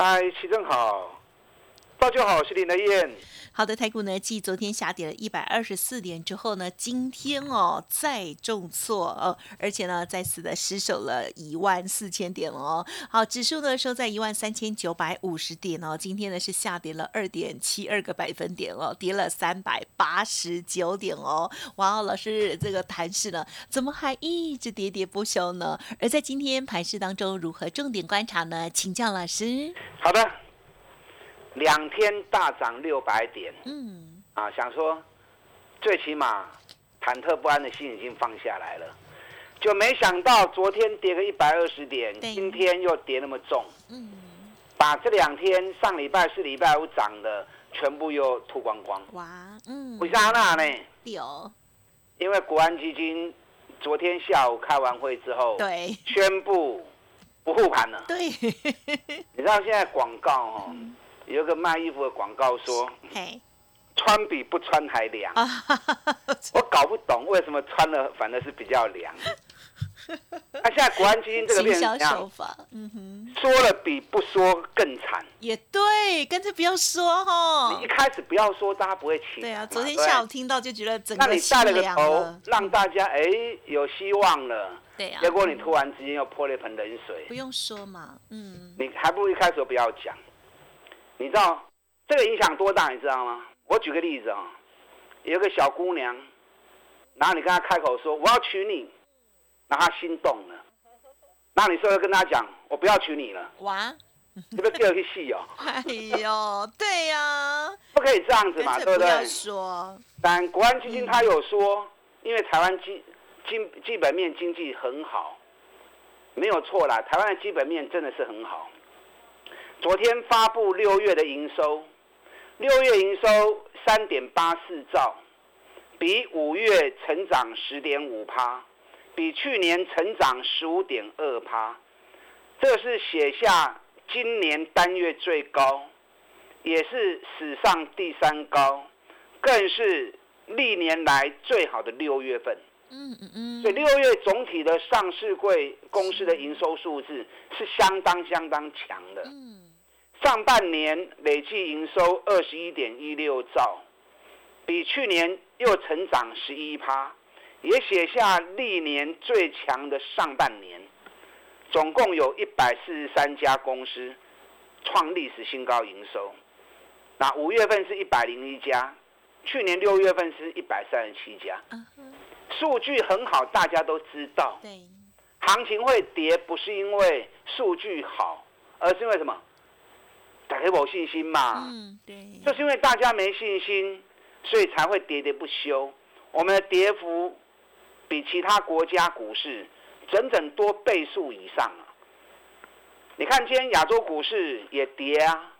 嗨，齐正好，大家好，我是林德燕。好的，台股呢，继昨天下跌了一百二十四点之后呢，今天哦再重挫哦，而且呢再次的失守了一万四千点哦。好，指数呢收在一万三千九百五十点哦，今天呢是下跌了二点七二个百分点哦，跌了三百八十九点哦。哇哦，老师这个盘势呢，怎么还一直喋喋不休呢？而在今天盘势当中，如何重点观察呢？请教老师。好的。两天大涨六百点，嗯，啊，想说最起码忐忑不安的心已经放下来了，就没想到昨天跌个一百二十点，今天又跌那么重，嗯，把这两天上礼拜四、礼拜五涨的全部又吐光光，哇，嗯，为啥那呢？有，因为国安基金昨天下午开完会之后，对，宣布不护盘了，对，你知道现在广告哦。有个卖衣服的广告说：“穿比不穿还凉。” 我搞不懂为什么穿了反而是比较凉。那现在国安基金这个变怎样？嗯哼，说了比不说更惨。也对，干脆不要说哈。你一开始不要说，大家不会起。对啊，昨天下午听到就觉得整个那你带了个头，让大家哎有希望了。对啊。结果你突然之间又泼了一盆冷水。不用说嘛，嗯。你还不如一开始不要讲。你知道这个影响多大？你知道吗？我举个例子啊，有个小姑娘，然后你跟她开口说我要娶你，然后她心动了，然后你说要跟她讲我不要娶你了，哇，你不要去戏哦。哎呦，对呀，不可以这样子嘛，对不对？说，但国安基金他有说，因为台湾基基基本面经济很好，没有错啦，台湾的基本面真的是很好。昨天发布六月的营收，六月营收三点八四兆，比五月成长十点五趴，比去年成长十五点二趴，这是写下今年单月最高，也是史上第三高，更是历年来最好的六月份。嗯嗯嗯。所以六月总体的上市柜公司的营收数字是相当相当强的。嗯。上半年累计营收二十一点一六兆，比去年又成长十一趴，也写下历年最强的上半年。总共有一百四十三家公司创历史新高营收。那五月份是一百零一家，去年六月份是一百三十七家。数据很好，大家都知道。对，行情会跌不是因为数据好，而是因为什么？打开我信心嘛，嗯，对，就是因为大家没信心，所以才会喋喋不休。我们的跌幅比其他国家股市整整多倍数以上啊！你看今天亚洲股市也跌啊，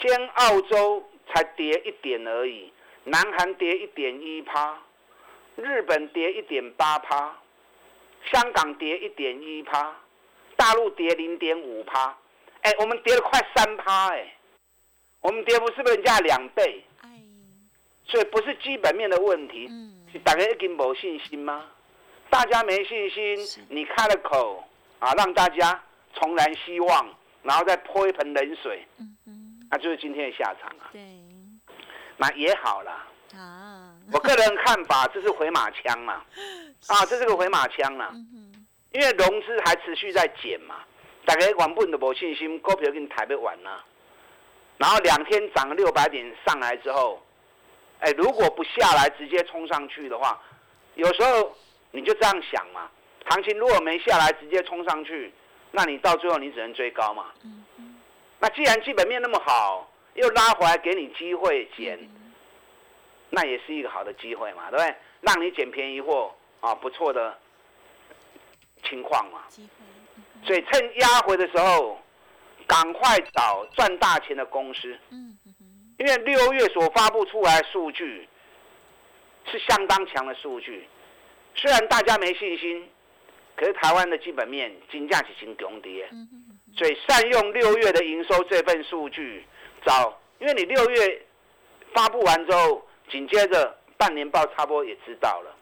今天澳洲才跌一点而已，南韩跌一点一趴，日本跌一点八趴，香港跌一点一趴，大陆跌零点五趴。哎，我们跌了快三趴哎，我们跌幅是不是人家两倍？哎，所以不是基本面的问题，是大家已经没信心吗？大家没信心，你开了口啊，让大家重燃希望，然后再泼一盆冷水，嗯嗯，那就是今天的下场啊。对，那也好了啊。我个人看法，这是回马枪嘛，啊，这是个回马枪啊，因为融资还持续在减嘛。大家原本都无信心，股票给你抬不完呐。然后两天涨了六百点上来之后，哎，如果不下来直接冲上去的话，有时候你就这样想嘛。行情如果没下来直接冲上去，那你到最后你只能追高嘛。那既然基本面那么好，又拉回来给你机会捡，那也是一个好的机会嘛，对不对？让你捡便宜货啊，不错的情况嘛。所以趁压回的时候，赶快找赚大钱的公司。嗯因为六月所发布出来的数据是相当强的数据，虽然大家没信心，可是台湾的基本面金价是行强跌。所以善用六月的营收这份数据找，因为你六月发布完之后，紧接着半年报差不多也知道了。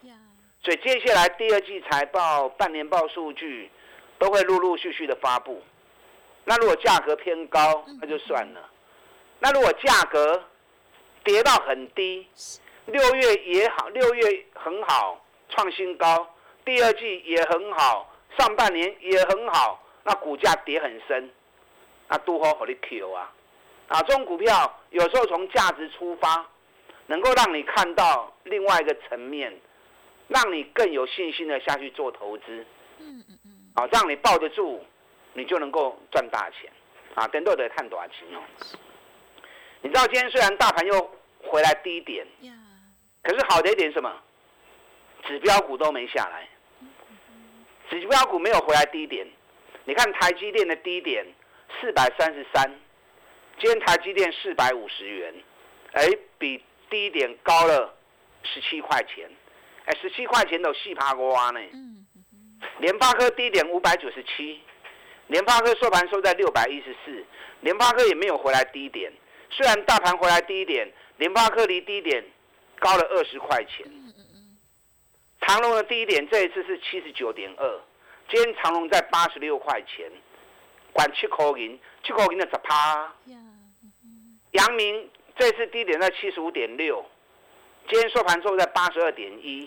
所以接下来第二季财报、半年报数据都会陆陆续续的发布。那如果价格偏高，那就算了。那如果价格跌到很低，六月也好，六月很好，创新高，第二季也很好，上半年也很好，那股价跌很深，那都好好的 Q 啊！啊，这种股票有时候从价值出发，能够让你看到另外一个层面。让你更有信心的下去做投资，嗯嗯嗯，啊，让你抱得住，你就能够赚大钱，啊，等都得看多少钱哦。你知道今天虽然大盘又回来低点，可是好的一点什么？指标股都没下来，指标股没有回来低点。你看台积电的低点四百三十三，今天台积电四百五十元，哎，比低点高了十七块钱。哎，十七块钱都细爬瓜呢。联发科低点五百九十七，联发科收盘收在六百一十四，联发科也没有回来低点。虽然大盘回来低点，联发科离低点高了二十块钱。长隆的低点这一次是七十九点二，今天长隆在八十六块钱，管七口银，七口银的十趴。阳明这次低点在七十五点六。今天收盘收在八十二点一，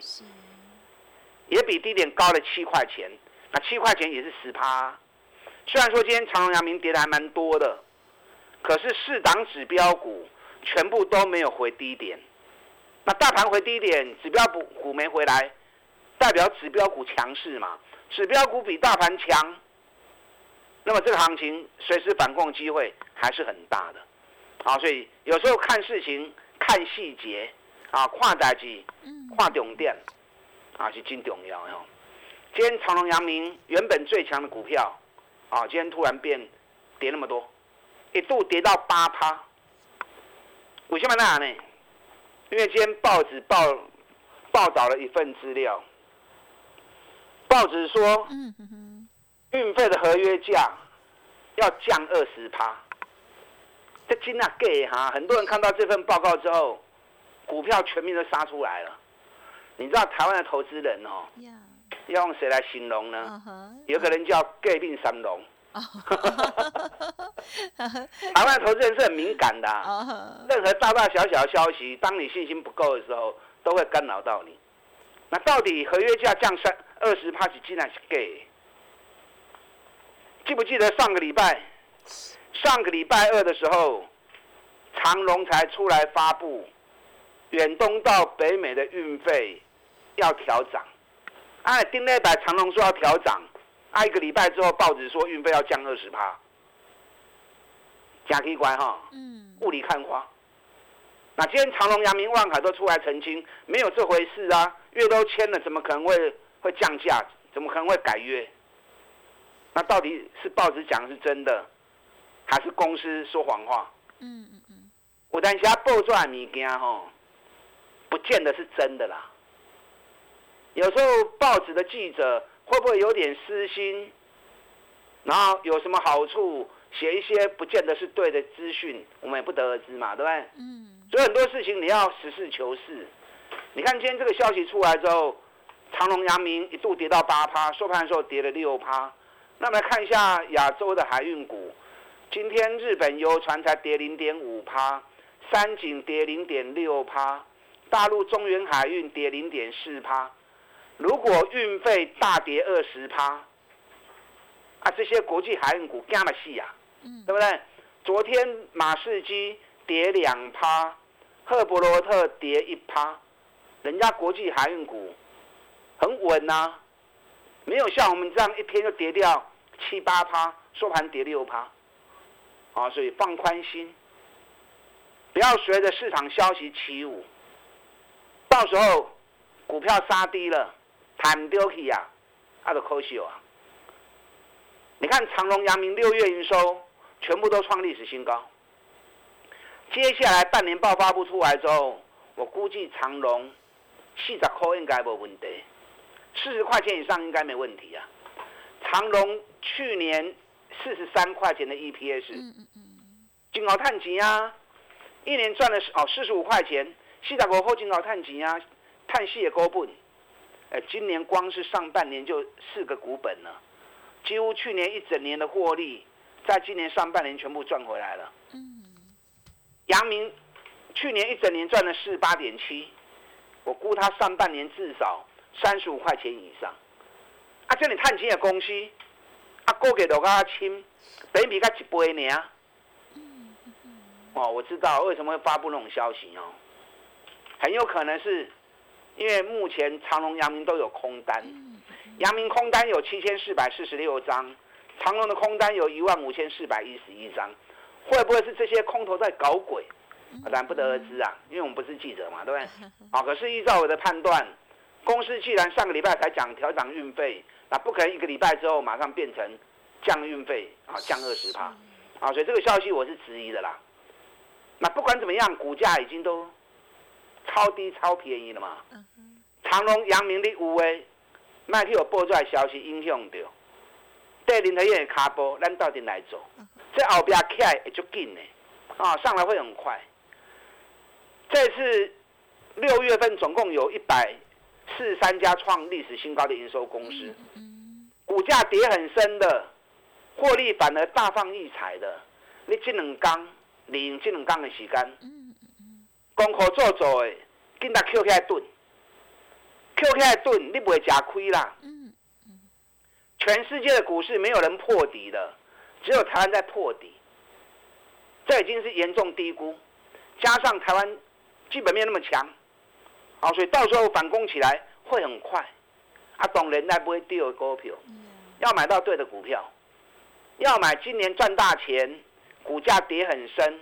也比低点高了七块钱。那七块钱也是十趴。虽然说今天长隆、阳明跌的还蛮多的，可是四档指标股全部都没有回低点。那大盘回低点，指标股股没回来，代表指标股强势嘛？指标股比大盘强，那么这个行情随时反攻机会还是很大的。好，所以有时候看事情看细节。啊，看代志，看重点，啊是真重要哟。今天长隆、阳明原本最强的股票，啊，今天突然变跌那么多，一度跌到八趴。为什么那样呢？因为今天报纸报报道了一份资料，报纸说，运费的合约价要降二十趴。这真啊给哈，很多人看到这份报告之后。股票全面都杀出来了，你知道台湾的投资人哦，要用谁来形容呢？有个人叫“盖病三龙”。台湾的投资人是很敏感的，任何大大小小的消息，当你信心不够的时候，都会干扰到你。那到底合约价降三二十帕是竟然是 gay？记不记得上个礼拜？上个礼拜二的时候，长隆才出来发布。远东到北美的运费要调涨，哎，丁内百长隆说要调涨，啊，一个礼拜之后报纸说运费要降二十趴，假奇怪哈，嗯，雾里看花。那今天长隆、阳明、万海都出来澄清，没有这回事啊，约都签了，怎么可能会会降价？怎么可能会改约？那到底是报纸讲的是真的，还是公司说谎话？嗯嗯嗯，有当时报出来物件吼。不见得是真的啦。有时候报纸的记者会不会有点私心？然后有什么好处，写一些不见得是对的资讯，我们也不得而知嘛，对不对？嗯。所以很多事情你要实事求是。你看今天这个消息出来之后，长隆、阳明一度跌到八趴，收盘的时候跌了六趴。那么来看一下亚洲的海运股，今天日本游船才跌零点五趴，三井跌零点六趴。大陆中原海运跌零点四趴，如果运费大跌二十趴，啊，这些国际海运股干嘛戏呀？对不对？昨天马士基跌两趴，赫伯罗特跌一趴，人家国际海运股很稳呐，没有像我们这样一天就跌掉七八趴，收盘跌六趴，啊，所以放宽心，不要随着市场消息起舞。到时候股票杀低了，弹丢去呀，那就可惜啊。你看长隆、阳明六月营收全部都创历史新高。接下来半年报发布出来之后，我估计长隆四十块应该没问题，四十块钱以上应该没问题啊。长隆去年四十三块钱的 EPS，金鳌碳钱啊，一年赚了哦四十五块钱，四十五块金鳌碳钱啊，碳系也高本。哎，今年光是上半年就四个股本了，几乎去年一整年的获利，在今年上半年全部赚回来了。嗯，阳明去年一整年赚了四八点七，我估他上半年至少三十五块钱以上。啊，这里探钱的公司，啊，估计都较轻，比比较一倍呢。哦，我知道为什么会发布那种消息哦，很有可能是。因为目前长隆、阳明都有空单，阳明空单有七千四百四十六张，长隆的空单有一万五千四百一十一张，会不会是这些空头在搞鬼？咱不得而知啊，因为我们不是记者嘛，对不对？啊，可是依照我的判断，公司既然上个礼拜才讲调涨运费，那不可能一个礼拜之后马上变成降运费啊，降二十趴啊，所以这个消息我是质疑的啦。那不管怎么样，股价已经都。超低超便宜了嘛？长隆、阳明的有诶，卖去有报出来消息影响到，对林德燕的卡波，咱到底来做？这后边起来会足紧的，啊，上来会很快。这次六月份总共有一百四十三家创历史新高的营收公司，股价跌很深的，获利反而大放异彩的。你这两缸，利用这两缸的时间。功课做做的，紧甲捡起来炖，捡起来炖，你不会吃亏啦。全世界的股市没有人破底的，只有台湾在破底。这已经是严重低估，加上台湾基本面那么强，好，所以到时候反攻起来会很快。啊，懂人才不会丢股票，要买到对的股票，要买今年赚大钱，股价跌很深，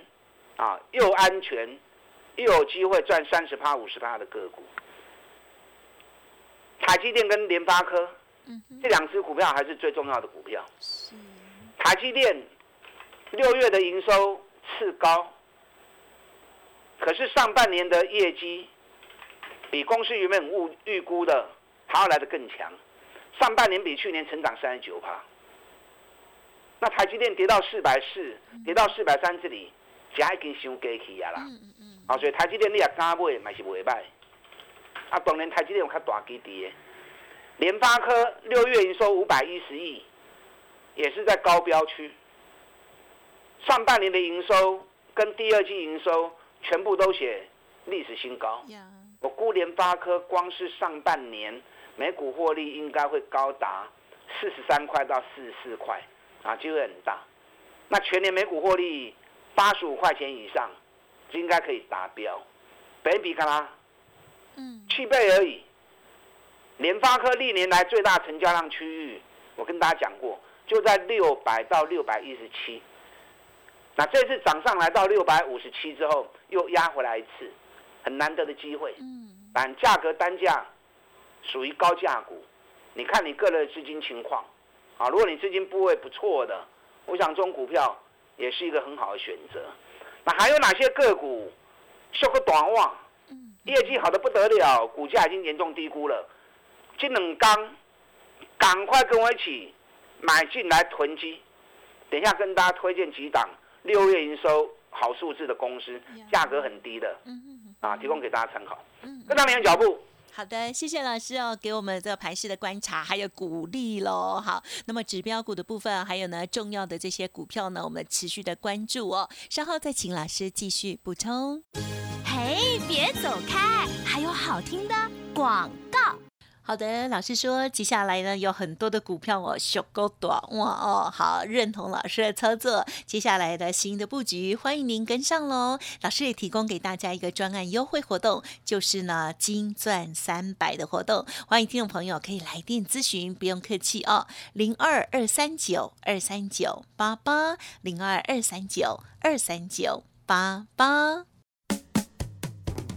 啊，又安全。又有机会赚三十趴、五十趴的个股，台积电跟联发科，这两只股票还是最重要的股票。台积电六月的营收次高，可是上半年的业绩比公司原本预预估的还要来得更强，上半年比去年成长三十九趴。那台积电跌到四百四，跌到四百三这里，价已经伤低去啊啦。嗯嗯啊，所以台积电你也敢买，嘛是袂歹。啊，当然台积电有较大基地的。联发科六月营收五百一十亿，也是在高标区。上半年的营收跟第二季营收全部都写历史新高。我估联发科光是上半年每股获利应该会高达四十三块到四十四块，啊，机会很大。那全年每股获利八十五块钱以上。应该可以达标，北比干嘛？嗯，七倍而已。联发科历年来最大成交量区域，我跟大家讲过，就在六百到六百一十七。那这次涨上来到六百五十七之后，又压回来一次，很难得的机会。嗯，但价格单价属于高价股，你看你个人的资金情况啊。如果你资金部位不错的，我想这种股票也是一个很好的选择。那还有哪些个股收个短望？业绩好的不得了，股价已经严重低估了。这两刚赶快跟我一起买进来囤积。等一下跟大家推荐几档六月营收好数字的公司，价格很低的，啊，提供给大家参考。跟上你的脚步。好的，谢谢老师哦，给我们这个盘势的观察还有鼓励喽。好，那么指标股的部分，还有呢重要的这些股票呢，我们持续的关注哦。稍后再请老师继续补充。嘿，别走开，还有好听的广告。好的，老师说接下来呢有很多的股票哦，小够短哇哦，好认同老师的操作，接下来的新的布局，欢迎您跟上喽。老师也提供给大家一个专案优惠活动，就是呢金钻三百的活动，欢迎听众朋友可以来电咨询，不用客气哦，零二二三九二三九八八零二二三九二三九八八。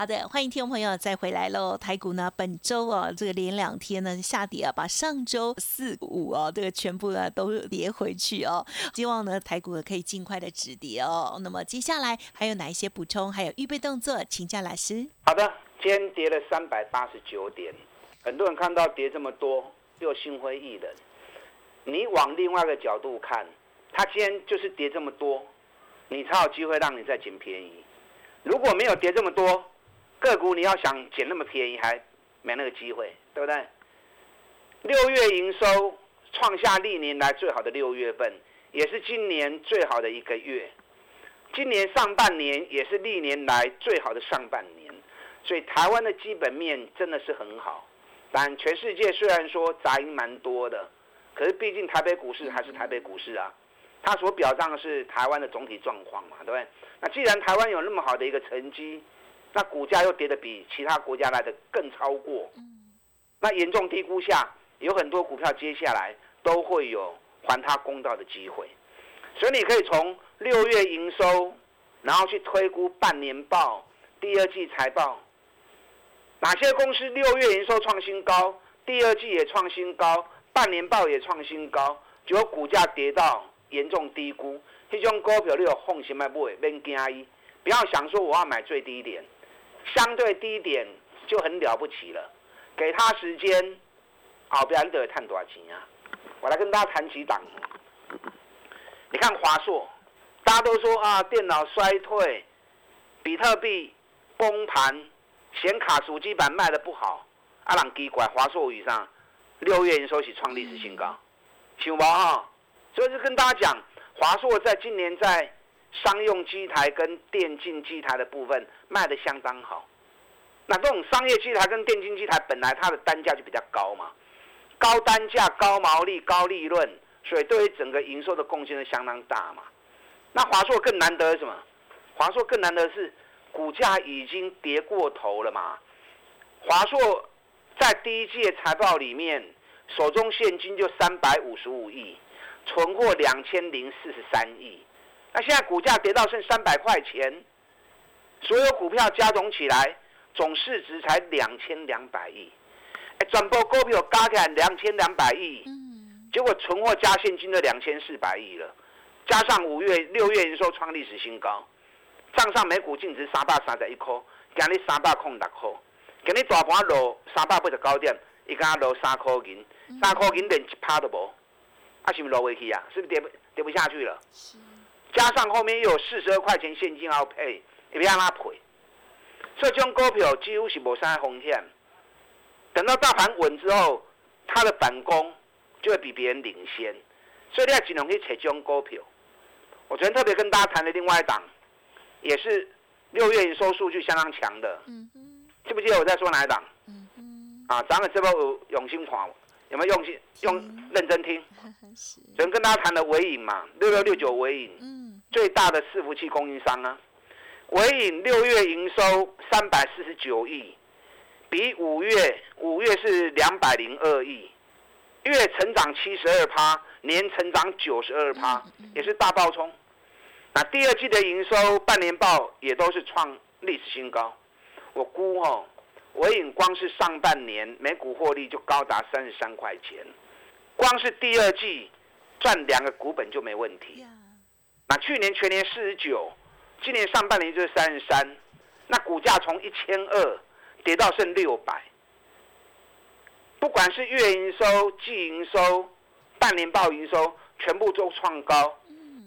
好的，欢迎听众朋友再回来喽。台股呢，本周啊，这个连两天呢下跌啊，把上周四五哦，这个全部呢都跌回去哦。希望呢台股可以尽快的止跌哦。那么接下来还有哪一些补充，还有预备动作，请教老师。好的，今天跌了三百八十九点，很多人看到跌这么多，又心灰意冷。你往另外一个角度看，它今天就是跌这么多，你才有机会让你再捡便宜。如果没有跌这么多，个股你要想捡那么便宜，还没那个机会，对不对？六月营收创下历年来最好的六月份，也是今年最好的一个月。今年上半年也是历年来最好的上半年，所以台湾的基本面真的是很好。但全世界虽然说杂音蛮多的，可是毕竟台北股市还是台北股市啊，它所表彰的是台湾的总体状况嘛，对不对？那既然台湾有那么好的一个成绩，那股价又跌得比其他国家来的更超过，那严重低估下，有很多股票接下来都会有还他公道的机会，所以你可以从六月营收，然后去推估半年报、第二季财报，哪些公司六月营收创新高，第二季也创新高，半年报也创新高，结果股价跌到严重低估，这种股票你有放心买不会免惊伊，不要想说我要买最低点。相对低点就很了不起了，给他时间，好，不然你得探多少钱啊？我来跟大家谈几档。你看华硕，大家都说啊，电脑衰退，比特币崩盘，显卡主机板卖的不好，阿朗奇怪，华硕以上六月营收起创历史新高，想不哈？所以就跟大家讲，华硕在今年在。商用机台跟电竞机台的部分卖的相当好，那这种商业机台跟电竞机台本来它的单价就比较高嘛，高单价、高毛利、高利润，所以对于整个营收的贡献是相当大嘛。那华硕更难得是什么？华硕更难得是股价已经跌过头了嘛。华硕在第一届财报里面，手中现金就三百五十五亿，存货两千零四十三亿。那现在股价跌到剩三百块钱，所有股票加总起来总市值才两千两百亿，哎，转播股票加起来两千两百亿，结果存货加现金的两千四百亿了，加上五月、六月营收创历史新高，账上每股净值三百三十一块，今日三百空六块，今日大盘落三百八十九点，一家落三块银，三块银连一趴都无，啊，是不是落回去啊？是不是跌不跌不下去了？加上后面又有四十二块钱现金要配，也别让他赔。所以这种股票几乎是无啥风险。等到大盘稳之后，它的反攻就会比别人领先。所以你要尽量去扯这种股票。我昨天特别跟大家谈的另外一档，也是六月营收数据相当强的。记不记得我在说哪一档？啊，咱们这波有用心看，有没有用心用认真听？昨天跟大家谈的尾影嘛，六六六九尾影。嗯最大的伺服器供应商啊，伟影六月营收三百四十九亿，比五月五月是两百零二亿，月成长七十二趴，年成长九十二趴，也是大爆冲。那第二季的营收半年报也都是创历史新高。我估哦，伟影光是上半年每股获利就高达三十三块钱，光是第二季赚两个股本就没问题。那去年全年四十九，今年上半年就是三十三，那股价从一千二跌到剩六百。不管是月营收、季营收、半年报营收，全部都创高。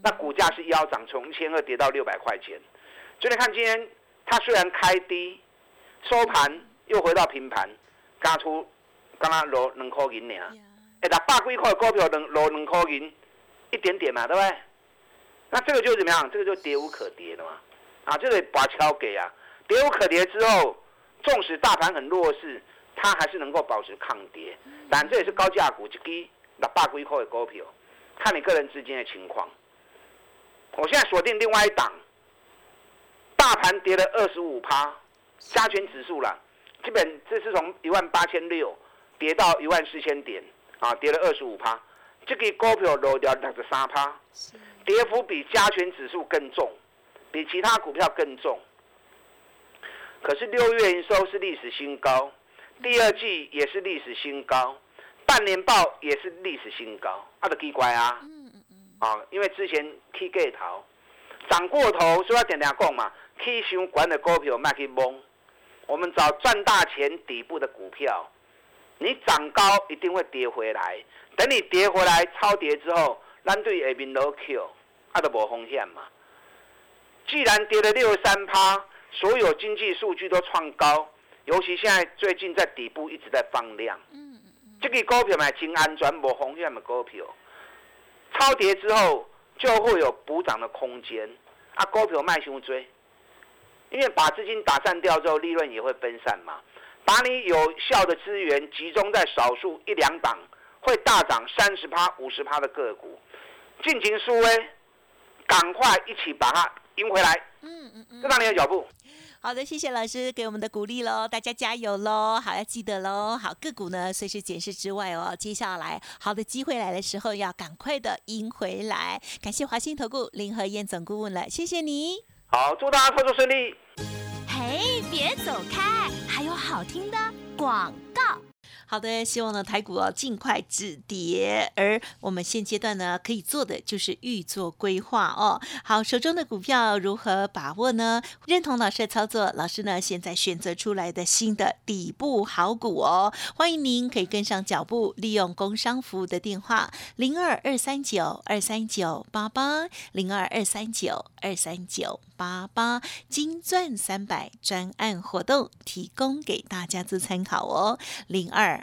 那股价是腰涨，从一千二跌到六百块钱。所以你看今天它虽然开低，收盘又回到平盘，刚出刚刚落两块银呢。哎，六百几块股票落落两块银，一点点嘛，对不对？那这个就怎么样？这个就跌无可跌了嘛。啊，这个把敲给啊，跌无可跌之后，纵使大盘很弱势，它还是能够保持抗跌。但这也是高价股，一支六百几块的股票，看你个人资金的情况。我现在锁定另外一档，大盘跌了二十五趴，加权指数了，基本这是从一万八千六跌到一万四千点，啊，跌了二十五趴，这个股票落掉两十三趴，跌幅比加权指数更重，比其他股票更重。可是六月营收是历史新高，第二季也是历史新高，半年报也是历史新高，啊，的奇怪啊！啊，因为之前 K 盖头涨过头，所以要点点讲嘛，K 相关的股票卖去蒙。我们找赚大钱底部的股票，你涨高一定会跌回来，等你跌回来超跌之后，咱对下面 low Q，啊都无风险嘛。既然跌了六十三趴，所有经济数据都创高，尤其现在最近在底部一直在放量，嗯嗯嗯，这个股票买真安全无风险的股票。超跌之后就会有补涨的空间，啊，股票卖熊追，因为把资金打散掉之后，利润也会分散嘛。把你有效的资源集中在少数一两档会大涨三十趴、五十趴的个股，尽情输威，赶快一起把它赢回来。嗯嗯嗯，跟上你的脚步。好的，谢谢老师给我们的鼓励喽，大家加油喽！好，要记得喽。好，个股呢随时检视之外哦，接下来好的机会来的时候，要赶快的赢回来。感谢华兴投顾林和燕总顾问了，谢谢你。好，祝大家操作顺利。嘿，别走开，还有好听的广告。好的，希望呢台股哦尽快止跌，而我们现阶段呢可以做的就是预做规划哦。好，手中的股票如何把握呢？认同老师的操作，老师呢现在选择出来的新的底部好股哦，欢迎您可以跟上脚步，利用工商服务的电话零二二三九二三九八八零二二三九二三九八八金钻三百专案活动提供给大家做参考哦，零二